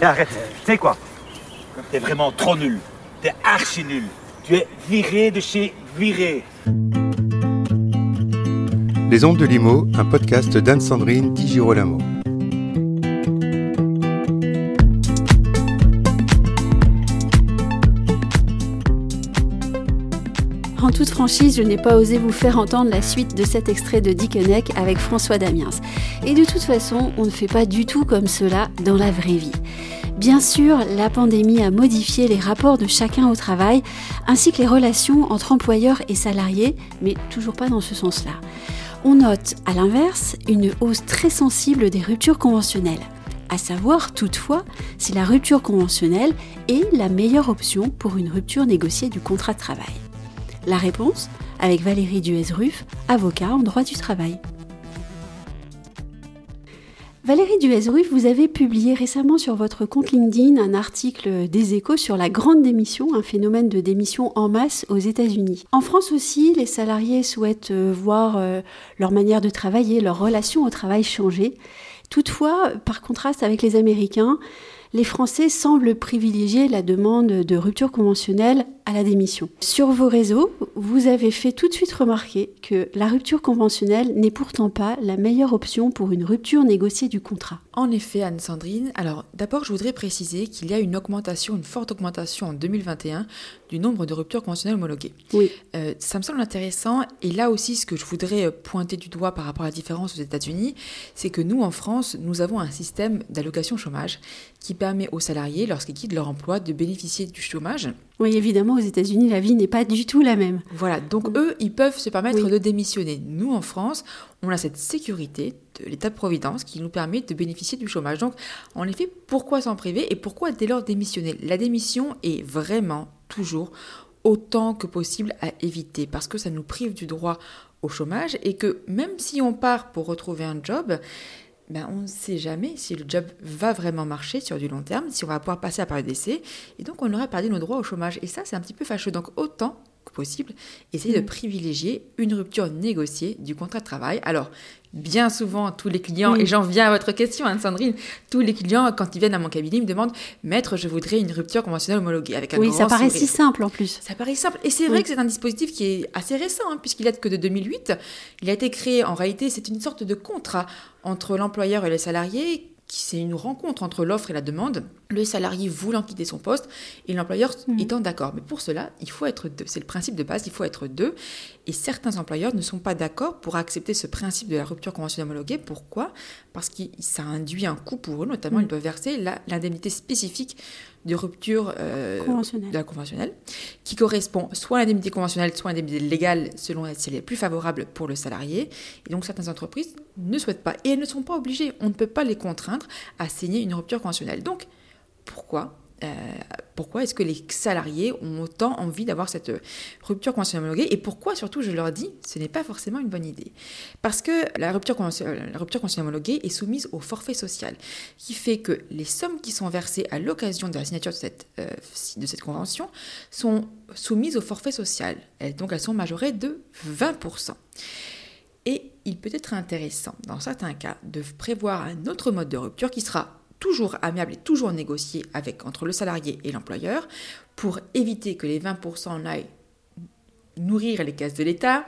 Et arrête, tu sais quoi T'es vraiment trop nul. T'es archi nul. Tu es viré de chez viré. Les Ondes de Limo, un podcast d'Anne-Sandrine Di Girolamo. En toute franchise, je n'ai pas osé vous faire entendre la suite de cet extrait de Dickeneck avec François Damiens. Et de toute façon, on ne fait pas du tout comme cela dans la vraie vie. Bien sûr, la pandémie a modifié les rapports de chacun au travail, ainsi que les relations entre employeurs et salariés, mais toujours pas dans ce sens-là. On note, à l'inverse, une hausse très sensible des ruptures conventionnelles. À savoir, toutefois, si la rupture conventionnelle est la meilleure option pour une rupture négociée du contrat de travail. La réponse avec Valérie Duez-Ruff, avocat en droit du travail. Valérie Duez-Ruff, vous avez publié récemment sur votre compte LinkedIn un article des échos sur la grande démission, un phénomène de démission en masse aux États-Unis. En France aussi, les salariés souhaitent euh, voir euh, leur manière de travailler, leur relation au travail changer. Toutefois, par contraste avec les Américains, les Français semblent privilégier la demande de rupture conventionnelle à la démission. Sur vos réseaux, vous avez fait tout de suite remarquer que la rupture conventionnelle n'est pourtant pas la meilleure option pour une rupture négociée du contrat. En effet, Anne-Sandrine, alors d'abord je voudrais préciser qu'il y a une augmentation, une forte augmentation en 2021 du nombre de ruptures conventionnelles homologuées. Oui. Euh, ça me semble intéressant et là aussi ce que je voudrais pointer du doigt par rapport à la différence aux États-Unis, c'est que nous en France, nous avons un système d'allocation chômage qui permet aux salariés, lorsqu'ils quittent leur emploi, de bénéficier du chômage oui, évidemment, aux États-Unis, la vie n'est pas du tout la même. Voilà, donc eux, ils peuvent se permettre de démissionner. Nous, en France, on a cette sécurité de l'État-providence qui nous permet de bénéficier du chômage. Donc, en effet, pourquoi s'en priver et pourquoi dès lors démissionner? La démission est vraiment toujours autant que possible à éviter parce que ça nous prive du droit au chômage et que même si on part pour retrouver un job, ben, on ne sait jamais si le job va vraiment marcher sur du long terme, si on va pouvoir passer à période d'essai, et donc on aurait perdu nos droits au chômage. Et ça, c'est un petit peu fâcheux. Donc autant possible, essayer de privilégier une rupture négociée du contrat de travail. Alors, bien souvent, tous les clients, et j'en viens à votre question, Anne-Sandrine, tous les clients, quand ils viennent à mon cabinet, ils me demandent Maître, je voudrais une rupture conventionnelle homologuée. Avec un oui, ça paraît si simple en plus. Ça paraît simple. Et c'est vrai que c'est un dispositif qui est assez récent, hein, puisqu'il date que de 2008. Il a été créé, en réalité, c'est une sorte de contrat entre l'employeur et les salariés c'est une rencontre entre l'offre et la demande, le salarié voulant quitter son poste et l'employeur mhm. étant d'accord. Mais pour cela, il faut être deux. C'est le principe de base, il faut être deux. Et certains employeurs ne sont pas d'accord pour accepter ce principe de la rupture conventionnelle homologuée. Pourquoi? Parce que ça induit un coût pour eux, notamment mhm. ils doivent verser l'indemnité spécifique de rupture euh, de la conventionnelle, correspond soit à l'indemnité conventionnelle, soit à l'indemnité légale, selon si elle est plus favorable pour le salarié. Et donc certaines entreprises ne souhaitent pas, et elles ne sont pas obligées, on ne peut pas les contraindre à signer une rupture conventionnelle. Donc, pourquoi euh, pourquoi est-ce que les salariés ont autant envie d'avoir cette rupture conventionnelle homologuée et pourquoi surtout je leur dis ce n'est pas forcément une bonne idée? Parce que la rupture, conventionnelle, la rupture homologuée est soumise au forfait social qui fait que les sommes qui sont versées à l'occasion de la signature euh, de cette convention sont soumises au forfait social donc elles sont majorées de 20%. Et il peut être intéressant, dans certains cas, de prévoir un autre mode de rupture qui sera toujours amiable et toujours négocié avec, entre le salarié et l'employeur pour éviter que les 20% aillent nourrir les caisses de l'État,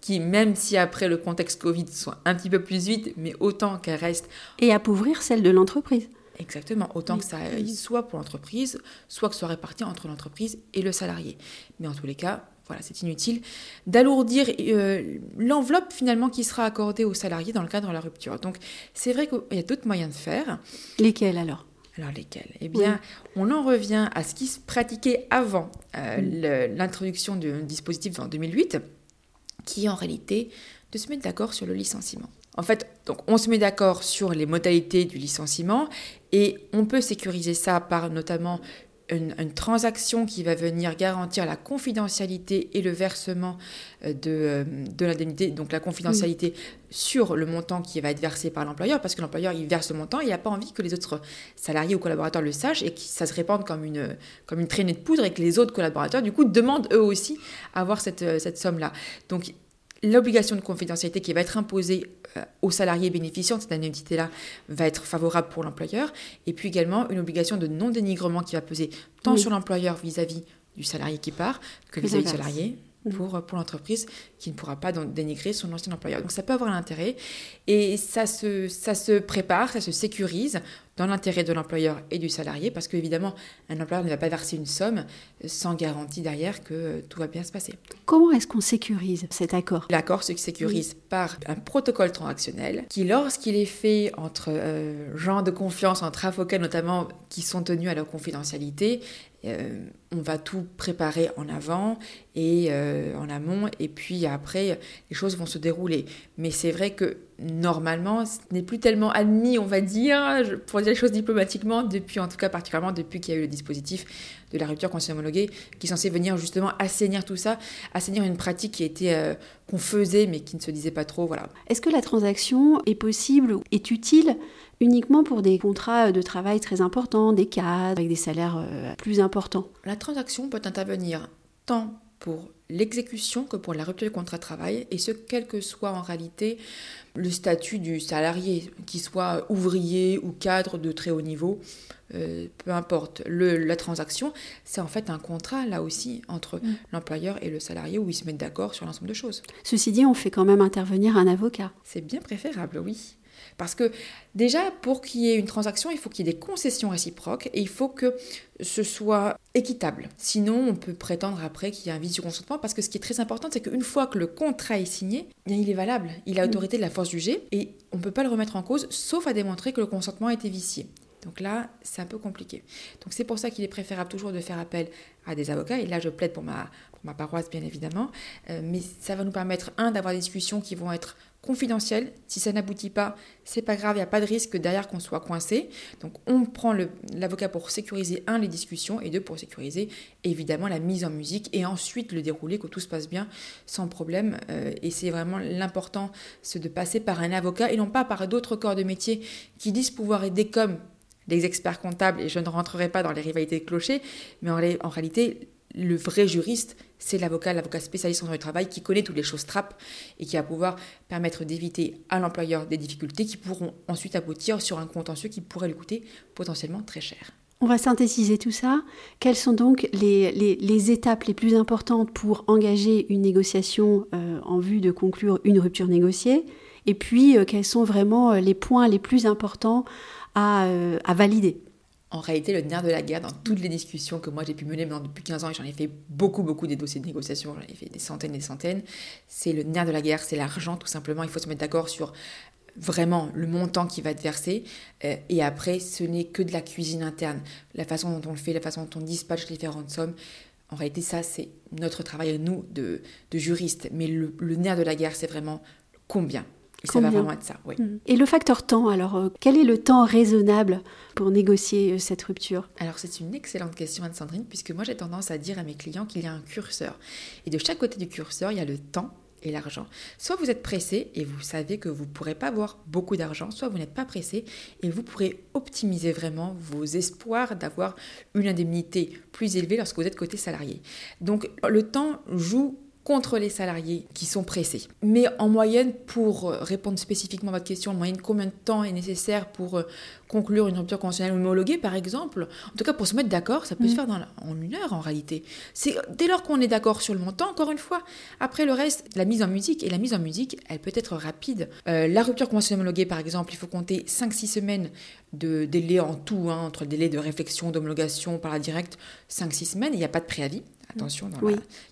qui, même si après le contexte Covid soit un petit peu plus vite, mais autant qu'elles restent. Et appauvrir celle de l'entreprise. Exactement, autant que ça soit pour l'entreprise, soit que ce soit réparti entre l'entreprise et le salarié. Mais en tous les cas, voilà, c'est inutile d'alourdir euh, l'enveloppe finalement qui sera accordée aux salariés dans le cadre de la rupture. Donc c'est vrai qu'il y a d'autres moyens de faire. Lesquels alors? Alors lesquels? Eh bien, on en revient à ce qui se pratiquait avant euh, l'introduction du dispositif en 2008, qui est en réalité de se mettre d'accord sur le licenciement. En fait, donc on se met d'accord sur les modalités du licenciement et on peut sécuriser ça par notamment une, transaction qui va venir garantir la confidentialité et le versement euh, de, euh, de l'indemnité, donc la confidentialité sur le montant qui va être versé par l'employeur, parce que l'employeur, il verse le montant, il n'a pas envie que les autres salariés ou collaborateurs le sachent et que ça se répande comme une, comme une traînée de poudre et que les autres collaborateurs, du coup, demandent eux aussi à avoir cette, euh, cette somme-là. Donc, l'obligation de confidentialité qui va être imposée euh, aux salariés bénéficiant de cette indemnité-là va être favorable pour l'employeur, et puis également une obligation de non-dénigrement qui va peser tant sur l'employeur vis-à-vis du salarié qui part que vis-à-vis du salarié. Pour, pour l'entreprise qui ne pourra pas dénigrer son ancien employeur. Donc ça peut avoir l'intérêt et ça se, ça se prépare, ça se sécurise dans l'intérêt de l'employeur et du salarié, parce qu'évidemment, un employeur ne va pas verser une somme sans garantie derrière que tout va bien se passer. Comment est-ce qu'on sécurise cet accord? L'accord se sécurise par un protocole transactionnel qui, lorsqu'il est fait entre euh, gens de confiance, entre avocats notamment, qui sont tenus à leur confidentialité, euh, on va tout préparer en avant et euh, en amont, et puis après, les choses vont se dérouler. Mais c'est vrai que normalement, ce n'est plus tellement admis, on va dire, pour dire les choses diplomatiquement, depuis, en tout cas particulièrement depuis qu'il y a eu le dispositif de la rupture homologuée, qui est censé venir justement assainir tout ça, assainir une pratique qui était euh, qu'on faisait mais qui ne se disait pas trop, voilà. Est-ce que la transaction est possible, ou est utile uniquement pour des contrats de travail très importants, des cadres avec des salaires euh, plus importants? La transaction peut intervenir tant pour l'exécution que pour la rupture du contrat de travail, et ce, quel que soit en réalité le statut du salarié, qu'il soit ouvrier ou cadre de très haut niveau, euh, peu importe. Le, la transaction, c'est en fait un contrat, là aussi, entre mm. l'employeur et le salarié, où ils se mettent d'accord sur l'ensemble de choses. Ceci dit, on fait quand même intervenir un avocat. C'est bien préférable, oui. Parce que déjà, pour qu'il y ait une transaction, il faut qu'il y ait des concessions réciproques et il faut que ce soit équitable. Sinon, on peut prétendre après qu'il y a un vice du consentement parce que ce qui est très important, c'est qu'une fois que le contrat est signé, eh il est valable. Il a autorité de la force jugée et on ne peut pas le remettre en cause sauf à démontrer que le consentement a été vicié. Donc là, c'est un peu compliqué. Donc c'est pour ça qu'il est préférable toujours de faire appel à des avocats. Et là, je plaide pour ma, ma paroisse, bien évidemment. Euh, mais ça va nous permettre, un, d'avoir des discussions qui vont être confidentielles. Si ça n'aboutit pas, c'est pas grave, il n'y a pas de risque derrière qu'on soit coincé. Donc on prend l'avocat pour sécuriser, un, les discussions, et deux, pour sécuriser, évidemment, la mise en musique, et ensuite le dérouler, que tout se passe bien, sans problème. Euh, et c'est vraiment l'important, c'est de passer par un avocat, et non pas par d'autres corps de métier qui disent pouvoir aider comme les experts comptables, et je ne rentrerai pas dans les rivalités de clochers, mais en, réalité, le vrai juriste, c'est l'avocat, l'avocat spécialiste en droit du travail qui connaît toutes les choses trappes et qui va pouvoir permettre d'éviter à l'employeur des difficultés qui pourront ensuite aboutir sur un contentieux qui pourrait lui coûter potentiellement très cher. On va synthétiser tout ça. Quelles sont donc les, étapes les plus importantes pour engager une négociation euh, en vue de conclure une rupture négociée? Et puis, euh, quels sont vraiment euh, les points les plus importants euh, à, valider. En réalité, le nerf de la guerre dans toutes les discussions que moi j'ai pu mener depuis 15 ans, et j'en ai fait beaucoup, beaucoup des dossiers de négociation, j'en ai fait des centaines et des centaines, c'est le nerf de la guerre, c'est l'argent tout simplement. Il faut se mettre d'accord sur vraiment le montant qui va être versé. Euh, et après, ce n'est que de la cuisine interne. La façon dont on le fait, la façon dont on dispatche les différentes sommes. En réalité, ça, c'est notre travail, nous, de, juristes. Mais le nerf de la guerre, c'est vraiment combien ça va vraiment être ça, oui. Mm. Et le facteur temps, alors, euh, quel est le temps raisonnable pour négocier euh, cette rupture? Alors, c'est une excellente question, Anne-Sandrine, puisque moi, j'ai tendance à dire à mes clients qu'il y a un curseur. Et de chaque côté du curseur, il y a le temps et l'argent. Soit vous êtes pressé et vous savez que vous ne pourrez pas avoir beaucoup d'argent, soit vous n'êtes pas pressé et vous pourrez optimiser vraiment vos espoirs d'avoir une indemnité plus élevée lorsque vous êtes côté salarié. Donc le temps joue contre les salariés qui sont pressés. Mais en moyenne, pour euh, répondre spécifiquement à votre question, en moyenne, combien de temps est nécessaire pour euh, conclure une rupture conventionnelle homologuée, par exemple? En tout cas, pour se mettre d'accord, ça peut se mm. faire dans en une heure en réalité. C'est dès lors qu'on est d'accord sur le montant, encore une fois. Après le reste, la mise en musique, et la mise en musique, elle peut être rapide. Euh, la rupture conventionnelle homologuée, par exemple, il faut compter 5-6 semaines de délai en tout, hein, entre le délai de réflexion, d'homologation par la directe, 5-6 semaines, il n'y a pas de préavis. Attention, dans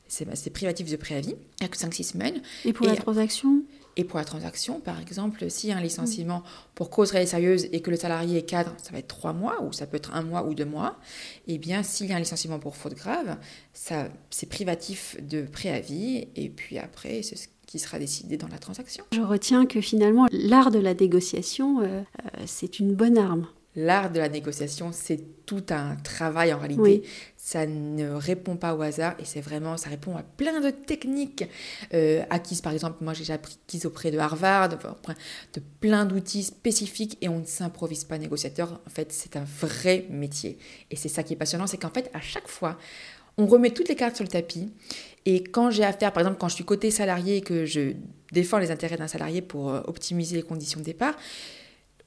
c'est privatif de préavis, il n'y a que 5-6 semaines. Et pour la transaction Et pour la transaction, par exemple, s'il y a un licenciement pour cause réelle et sérieuse et que le salarié est cadre, ça va être 3 mois, ou ça peut être un mois ou deux mois. Et eh bien, s'il y a un licenciement pour faute grave, c'est privatif de préavis, et puis après, c'est ce qui sera décidé dans la transaction. Je retiens que finalement, l'art de la négociation, euh, euh, c'est une bonne arme. L'art de la négociation, c'est tout un travail en réalité. Ça ne répond pas au hasard et c'est vraiment, ça répond à plein de techniques euh, acquises. Par exemple, moi j'ai acquises auprès de Harvard, de plein d'outils spécifiques et on ne s'improvise pas négociateur. En fait, c'est un vrai métier. Et c'est ça qui est passionnant, c'est qu'en fait, à chaque fois, On remet toutes les cartes sur le tapis. Et quand j'ai affaire, par exemple, quand je suis côté salarié et que je défends les intérêts d'un salarié pour euh, optimiser les conditions de départ,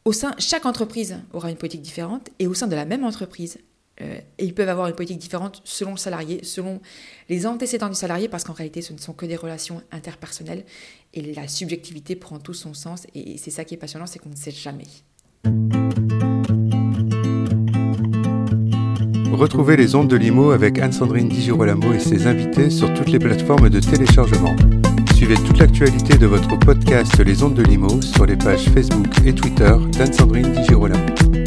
au sein, chaque entreprise aura une politique différente et au sein de la même entreprise, euh, ils peuvent avoir une politique différente selon le salarié, selon les antécédents du salarié, parce qu'en réalité, ce ne sont que des relations interpersonnelles et la subjectivité prend tout son sens. Et c'est ça qui est passionnant, c'est qu'on ne sait jamais. Retrouvez les ondes de Limo avec Anne-Sandrine Di Girolamo et ses invités sur toutes les plateformes de téléchargement. Suivez toute l'actualité de votre podcast Les ondes de Limo sur les pages Facebook et Twitter d'Anne-Sandrine Di Girolamo.